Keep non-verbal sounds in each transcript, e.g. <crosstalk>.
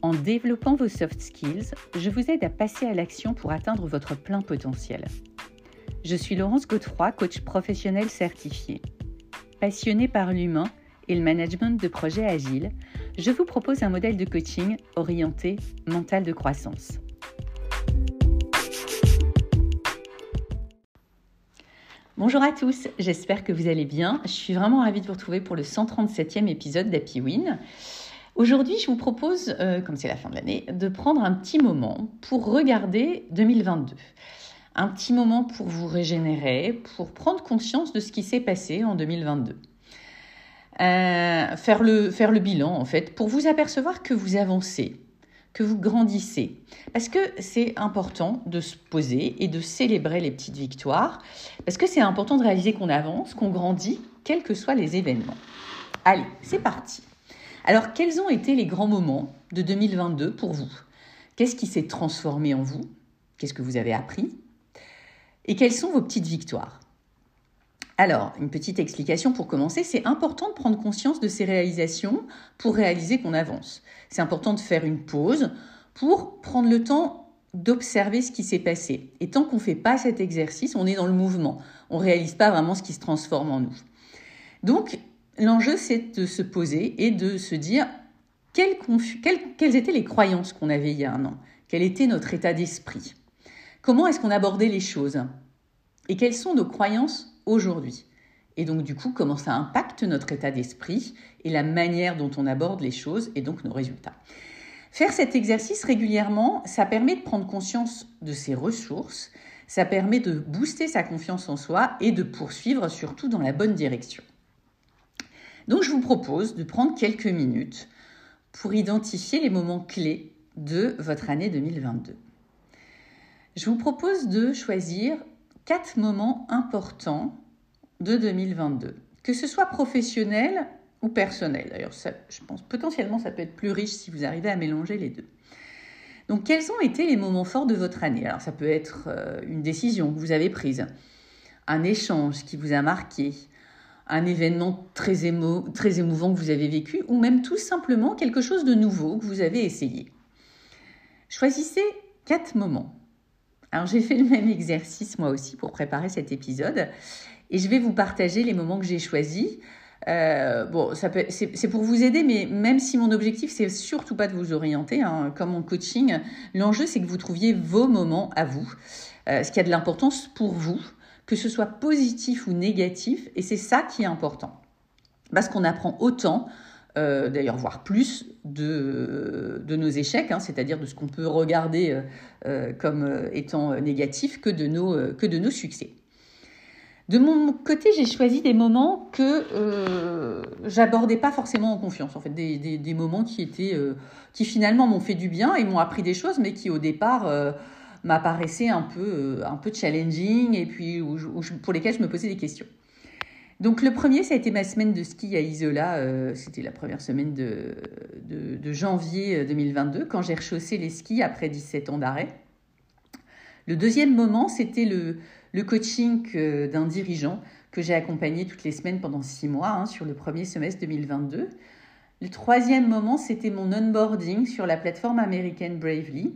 En développant vos soft skills, je vous aide à passer à l'action pour atteindre votre plein potentiel. Je suis Laurence Godefroy, coach professionnel certifié. Passionnée par l'humain et le management de projets agiles, je vous propose un modèle de coaching orienté mental de croissance. Bonjour à tous, j'espère que vous allez bien. Je suis vraiment ravie de vous retrouver pour le 137e épisode d'Happy Win. Aujourd'hui, je vous propose, euh, comme c'est la fin de l'année, de prendre un petit moment pour regarder 2022. Un petit moment pour vous régénérer, pour prendre conscience de ce qui s'est passé en 2022. Euh, faire, le, faire le bilan, en fait, pour vous apercevoir que vous avancez, que vous grandissez. Parce que c'est important de se poser et de célébrer les petites victoires, parce que c'est important de réaliser qu'on avance, qu'on grandit, quels que soient les événements. Allez, c'est parti. Alors, quels ont été les grands moments de 2022 pour vous? Qu'est-ce qui s'est transformé en vous? Qu'est-ce que vous avez appris? Et quelles sont vos petites victoires? Alors, une petite explication pour commencer, c'est important de prendre conscience de ces réalisations pour réaliser qu'on avance. C'est important de faire une pause pour prendre le temps d'observer ce qui s'est passé. Et tant qu'on ne fait pas cet exercice, on est dans le mouvement. On ne réalise pas vraiment ce qui se transforme en nous. Donc, l'enjeu, c'est de se poser et de se dire quelles, étaient les croyances qu'on avait il y a un an? Quel était notre état d'esprit? Comment est-ce qu'on abordait les choses? Et quelles sont nos croyances aujourd'hui? Et donc du coup, comment ça impacte notre état d'esprit et la manière dont on aborde les choses et donc nos résultats? Faire cet exercice régulièrement, ça permet de prendre conscience de ses ressources, ça permet de booster sa confiance en soi et de poursuivre surtout dans la bonne direction. Donc je vous propose de prendre quelques minutes pour identifier les moments clés de votre année 2022. Je vous propose de choisir quatre moments importants de 2022, que ce soit professionnel ou personnel. D'ailleurs, je pense potentiellement ça peut être plus riche si vous arrivez à mélanger les deux. Donc, quels ont été les moments forts de votre année? Alors, ça peut être euh, une décision que vous avez prise, un échange qui vous a marqué, un événement très, émo très émouvant que vous avez vécu, ou même tout simplement quelque chose de nouveau que vous avez essayé. Choisissez quatre moments alors j'ai fait le même exercice moi aussi pour préparer cet épisode et je vais vous partager les moments que j'ai choisis. Euh, bon, c'est pour vous aider, mais même si mon objectif c'est surtout pas de vous orienter, hein, comme en coaching, l'enjeu c'est que vous trouviez vos moments à vous, euh, ce qui a de l'importance pour vous, que ce soit positif ou négatif, et c'est ça qui est important, parce qu'on apprend autant euh, d'ailleurs voire plus de, de nos échecs, hein, c'est-à-dire de ce qu'on peut regarder euh, euh, comme étant négatif que de nos, que de nos succès. De mon côté, j'ai choisi des moments que j'abordais pas forcément en confiance. En fait, des, des, des moments qui étaient, qui finalement m'ont fait du bien et m'ont appris des choses, mais qui au départ m'apparaissaient un peu, un peu challenging et puis pour lesquels je me posais des questions. Donc le premier, ça a été ma semaine de ski à Isola. Euh, c'était la première semaine de, de, janvier 2022, euh, quand j'ai rechaussé les skis après 17 ans d'arrêt. Le deuxième moment, c'était le, le coaching euh, d'un dirigeant que j'ai accompagné toutes les semaines pendant six mois hein, sur le premier semestre 2022. Le troisième moment, c'était mon onboarding sur la plateforme américaine Bravely.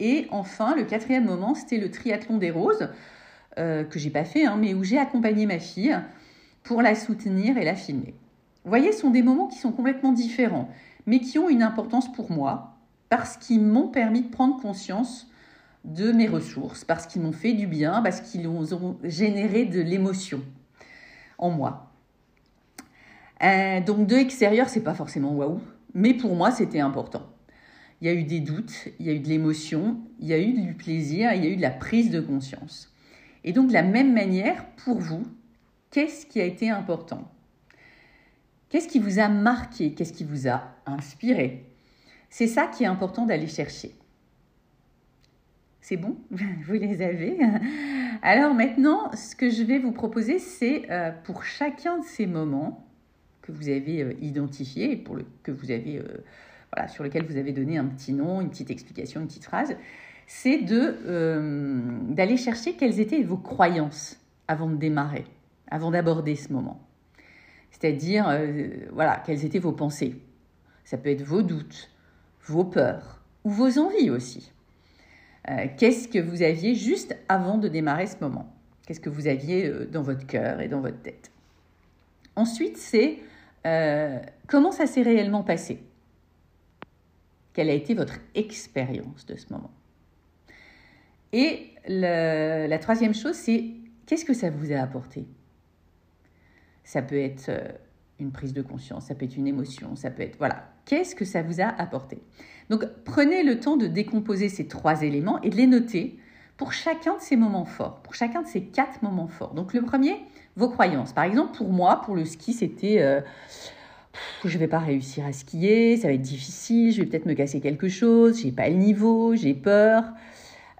Et enfin, le quatrième moment, c'était le triathlon des roses, euh, que j'ai pas fait, hein, mais où j'ai accompagné ma fille pour la soutenir et la filmer. Vous voyez, ce sont des moments qui sont complètement différents, mais qui ont une importance pour moi, parce qu'ils m'ont permis de prendre conscience de mes ressources, parce qu'ils m'ont fait du bien, parce qu'ils ont généré de l'émotion en moi. Euh, donc de extérieur, c'est pas forcément waouh, mais pour moi, c'était important. Il y a eu des doutes, il y a eu de l'émotion, il y a eu du plaisir, il y a eu de la prise de conscience. Et donc de la même manière, pour vous, Qu'est-ce qui a été important? Qu'est-ce qui vous a marqué? Qu'est-ce qui vous a inspiré? C'est ça qui est important d'aller chercher. C'est bon? <laughs> Vous les avez? Alors maintenant, ce que je vais vous proposer, c'est euh, pour chacun de ces moments que vous avez euh, identifiés, pour le, que vous avez, euh, sur lequel vous avez donné un petit nom, une petite explication, une petite phrase, c'est d'aller chercher quelles étaient vos croyances avant de démarrer, avant d'aborder ce moment. C'est-à-dire, voilà, quelles étaient vos pensées. Ça peut être vos doutes, vos peurs ou vos envies aussi. Euh, qu'est-ce que vous aviez juste avant de démarrer ce moment? Qu'est-ce que vous aviez euh, dans votre cœur et dans votre tête? Ensuite, c'est euh, comment ça s'est réellement passé? Quelle a été votre expérience de ce moment? Et la troisième chose, c'est qu'est-ce que ça vous a apporté? Ça peut être une prise de conscience, ça peut être une émotion, ça peut être... Voilà, qu'est-ce que ça vous a apporté? Donc prenez le temps de décomposer ces trois éléments et de les noter pour chacun de ces moments forts, pour chacun de ces quatre moments forts. Donc le premier, vos croyances. Par exemple, pour moi, pour le ski, c'était euh, je ne vais pas réussir à skier, ça va être difficile, je vais peut-être me casser quelque chose, j'ai pas le niveau, j'ai peur.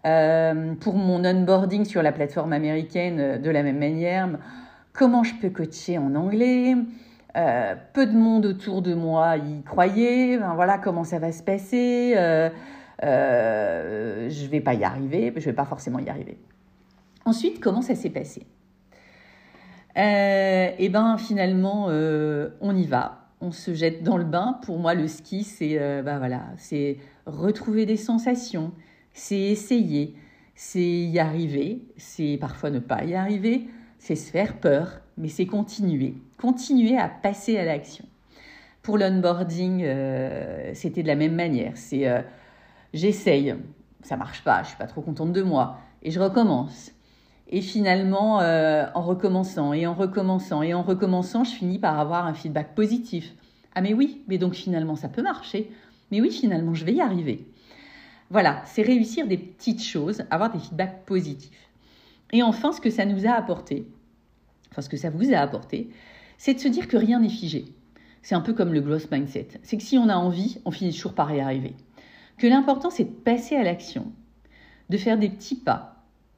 Euh, pour mon onboarding sur la plateforme américaine, euh, de la même manière, comment je peux coacher en anglais? Euh, peu de monde autour de moi y croyait. voilà comment ça va se passer? Euh, euh, je vais pas y arriver. Je vais pas forcément y arriver. Ensuite, comment ça s'est passé? Eh ben finalement, on y va. On se jette dans le bain. Pour moi, le ski, c'est bah voilà, c'est retrouver des sensations, c'est essayer, c'est y arriver, c'est parfois ne pas y arriver, c'est se faire peur, mais c'est continuer, continuer à passer à l'action. Pour l'onboarding, euh, c'était de la même manière. C'est euh, j'essaye, ça marche pas, je suis pas trop contente de moi, et je recommence. Et finalement, euh, en recommençant et en recommençant et en recommençant, je finis par avoir un feedback positif. Ah mais oui, mais donc finalement ça peut marcher. Mais oui, finalement je vais y arriver. Voilà, c'est réussir des petites choses, avoir des feedbacks positifs. Et enfin, ce que ça nous a apporté, enfin ce que ça vous a apporté, c'est de se dire que rien n'est figé. C'est un peu comme le growth mindset. C'est que si on a envie, on finit toujours par y arriver. Que l'important, c'est de passer à l'action, de faire des petits pas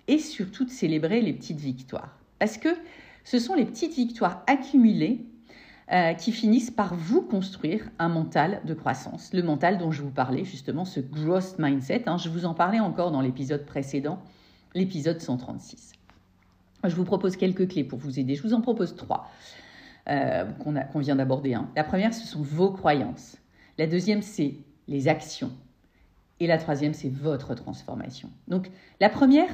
et surtout de célébrer les petites victoires. Parce que ce sont les petites victoires accumulées euh, qui finissent par vous construire un mental de croissance. Le mental dont je vous parlais, justement, ce growth mindset. Hein, je vous en parlais encore dans l'épisode précédent, l'épisode 136. Je vous propose quelques clés pour vous aider. Je vous en propose trois euh, qu'on vient d'aborder. Hein. La première, ce sont vos croyances. La deuxième, c'est les actions. Et la troisième, c'est votre transformation. Donc, la première,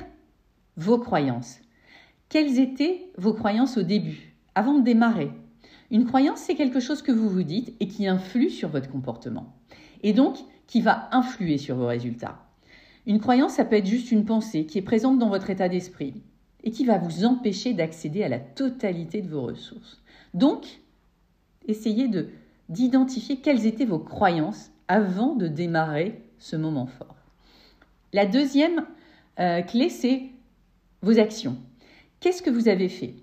vos croyances. Quelles étaient vos croyances au début, avant de démarrer? Une croyance, c'est quelque chose que vous vous dites et qui influe sur votre comportement. Et donc, qui va influer sur vos résultats. Une croyance, ça peut être juste une pensée qui est présente dans votre état d'esprit, et qui va vous empêcher d'accéder à la totalité de vos ressources. Donc, essayez de d'identifier quelles étaient vos croyances avant de démarrer ce moment fort. La deuxième euh, clé, c'est vos actions. Qu'est-ce que vous avez fait?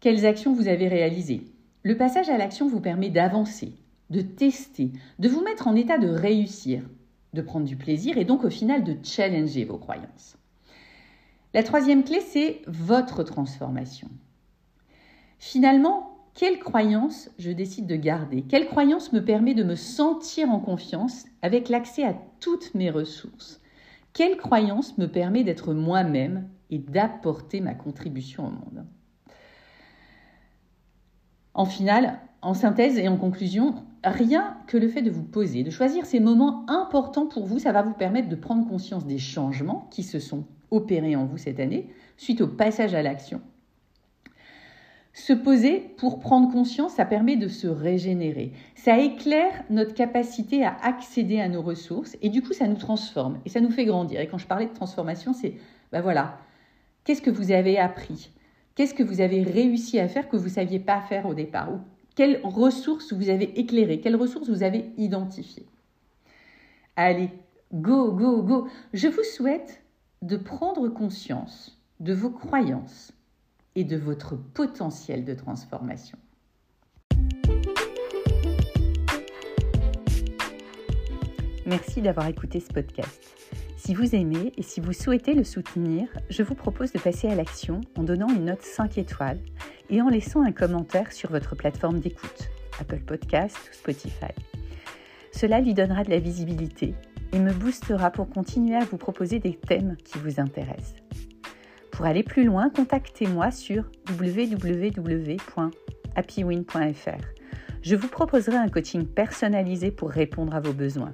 Quelles actions vous avez réalisées? Le passage à l'action vous permet d'avancer, de tester, de vous mettre en état de réussir, de prendre du plaisir et donc au final de challenger vos croyances. La troisième clé, c'est votre transformation. Finalement, quelle croyance je décide de garder? Quelle croyance me permet de me sentir en confiance avec l'accès à toutes mes ressources? Quelle croyance me permet d'être moi-même et d'apporter ma contribution au monde? En finale, en synthèse et en conclusion, rien que le fait de vous poser, de choisir ces moments importants pour vous, ça va vous permettre de prendre conscience des changements qui se sont opérés en vous cette année suite au passage à l'action. Se poser pour prendre conscience, ça permet de se régénérer. Ça éclaire notre capacité à accéder à nos ressources et du coup, ça nous transforme et ça nous fait grandir. Et quand je parlais de transformation, c'est, ben voilà, qu'est-ce que vous avez appris? Qu'est-ce que vous avez réussi à faire que vous ne saviez pas faire au départ? Ou quelles ressources vous avez éclairées? Quelles ressources vous avez identifiées? Allez, go, go, go. Je vous souhaite de prendre conscience de vos croyances et de votre potentiel de transformation. Merci d'avoir écouté ce podcast. Si vous aimez et si vous souhaitez le soutenir, je vous propose de passer à l'action en donnant une note 5 étoiles et en laissant un commentaire sur votre plateforme d'écoute, Apple Podcast ou Spotify. Cela lui donnera de la visibilité et me boostera pour continuer à vous proposer des thèmes qui vous intéressent. Pour aller plus loin, contactez-moi sur www.happywin.fr. Je vous proposerai un coaching personnalisé pour répondre à vos besoins.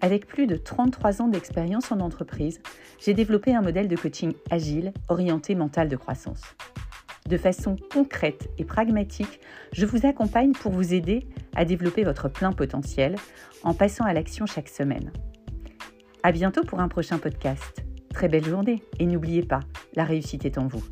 Avec plus de 33 ans d'expérience en entreprise, j'ai développé un modèle de coaching agile orienté mental de croissance. De façon concrète et pragmatique, je vous accompagne pour vous aider à développer votre plein potentiel en passant à l'action chaque semaine. À bientôt pour un prochain podcast. Très belle journée et n'oubliez pas, la réussite est en vous.